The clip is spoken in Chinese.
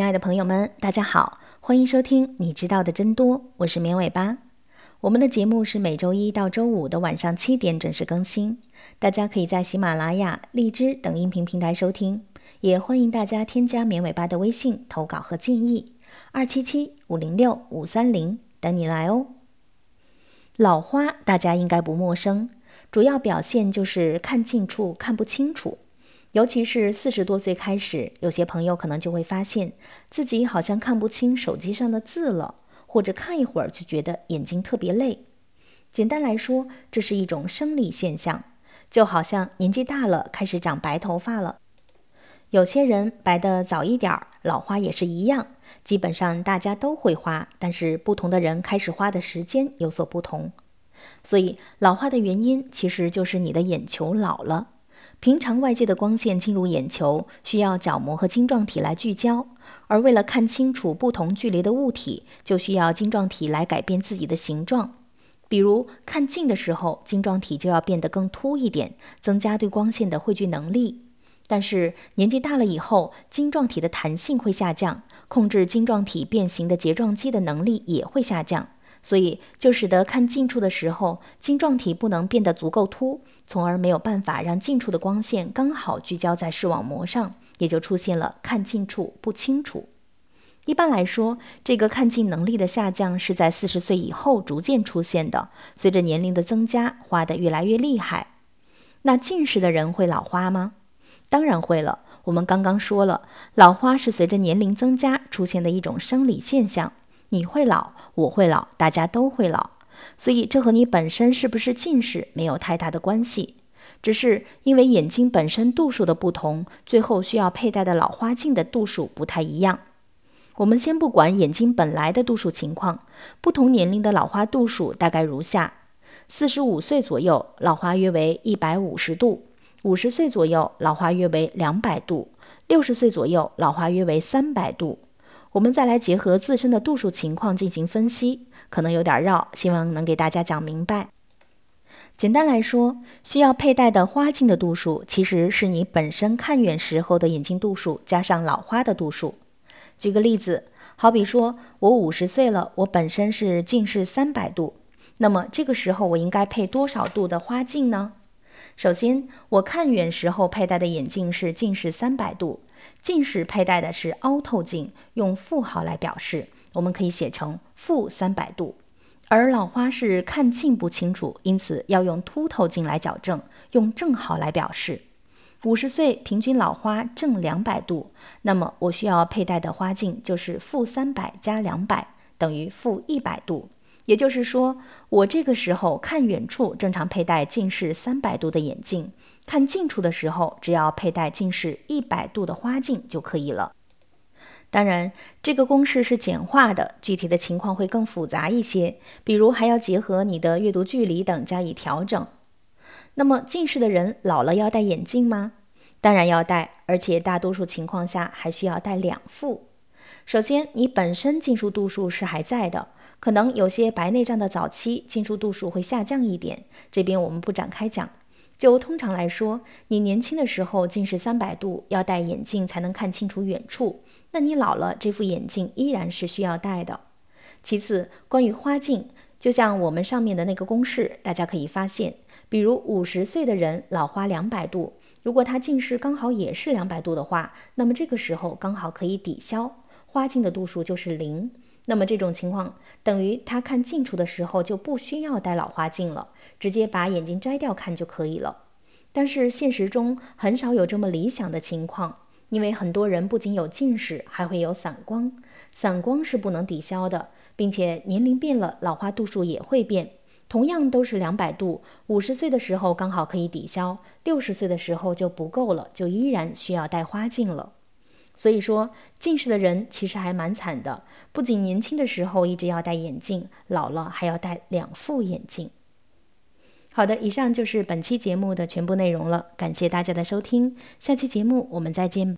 亲爱的朋友们，大家好，欢迎收听《你知道的真多》，我是绵尾巴。我们的节目是每周一到周五的晚上七点准时更新，大家可以在喜马拉雅、荔枝等音频平台收听，也欢迎大家添加绵尾巴的微信投稿和建议，二七七五零六五三零等你来哦。老花大家应该不陌生，主要表现就是看近处看不清楚。尤其是四十多岁开始，有些朋友可能就会发现自己好像看不清手机上的字了，或者看一会儿就觉得眼睛特别累。简单来说，这是一种生理现象，就好像年纪大了开始长白头发了。有些人白的早一点，老花也是一样。基本上大家都会花，但是不同的人开始花的时间有所不同。所以老花的原因其实就是你的眼球老了。平常外界的光线进入眼球，需要角膜和晶状体来聚焦，而为了看清楚不同距离的物体，就需要晶状体来改变自己的形状。比如看近的时候，晶状体就要变得更凸一点，增加对光线的汇聚能力。但是年纪大了以后，晶状体的弹性会下降，控制晶状体变形的睫状肌的能力也会下降。所以就使得看近处的时候，晶状体不能变得足够凸，从而没有办法让近处的光线刚好聚焦在视网膜上，也就出现了看近处不清楚。一般来说，这个看近能力的下降是在四十岁以后逐渐出现的，随着年龄的增加，花得越来越厉害。那近视的人会老花吗？当然会了。我们刚刚说了，老花是随着年龄增加出现的一种生理现象。你会老，我会老，大家都会老，所以这和你本身是不是近视没有太大的关系，只是因为眼睛本身度数的不同，最后需要佩戴的老花镜的度数不太一样。我们先不管眼睛本来的度数情况，不同年龄的老花度数大概如下：四十五岁左右，老花约为一百五十度；五十岁左右，老花约为两百度；六十岁左右，老花约为三百度。我们再来结合自身的度数情况进行分析，可能有点绕，希望能给大家讲明白。简单来说，需要佩戴的花镜的度数，其实是你本身看远时候的眼睛度数加上老花的度数。举个例子，好比说我五十岁了，我本身是近视三百度，那么这个时候我应该配多少度的花镜呢？首先，我看远时候佩戴的眼镜是近视三百度。近视佩戴的是凹透镜，用负号来表示，我们可以写成负三百度。而老花是看近不清楚，因此要用凸透镜来矫正，用正号来表示。五十岁平均老花正两百度，那么我需要佩戴的花镜就是负三百加两百等于负一百度。也就是说，我这个时候看远处正常佩戴近视三百度的眼镜，看近处的时候只要佩戴近视一百度的花镜就可以了。当然，这个公式是简化的，具体的情况会更复杂一些，比如还要结合你的阅读距离等加以调整。那么，近视的人老了要戴眼镜吗？当然要戴，而且大多数情况下还需要戴两副。首先，你本身近视度数是还在的。可能有些白内障的早期近视度数会下降一点，这边我们不展开讲。就通常来说，你年轻的时候近视三百度要戴眼镜才能看清楚远处，那你老了这副眼镜依然是需要戴的。其次，关于花镜，就像我们上面的那个公式，大家可以发现，比如五十岁的人老花两百度，如果他近视刚好也是两百度的话，那么这个时候刚好可以抵消，花镜的度数就是零。那么这种情况等于他看近处的时候就不需要戴老花镜了，直接把眼镜摘掉看就可以了。但是现实中很少有这么理想的情况，因为很多人不仅有近视，还会有散光，散光是不能抵消的，并且年龄变了，老花度数也会变。同样都是两百度，五十岁的时候刚好可以抵消，六十岁的时候就不够了，就依然需要戴花镜了。所以说，近视的人其实还蛮惨的，不仅年轻的时候一直要戴眼镜，老了还要戴两副眼镜。好的，以上就是本期节目的全部内容了，感谢大家的收听，下期节目我们再见。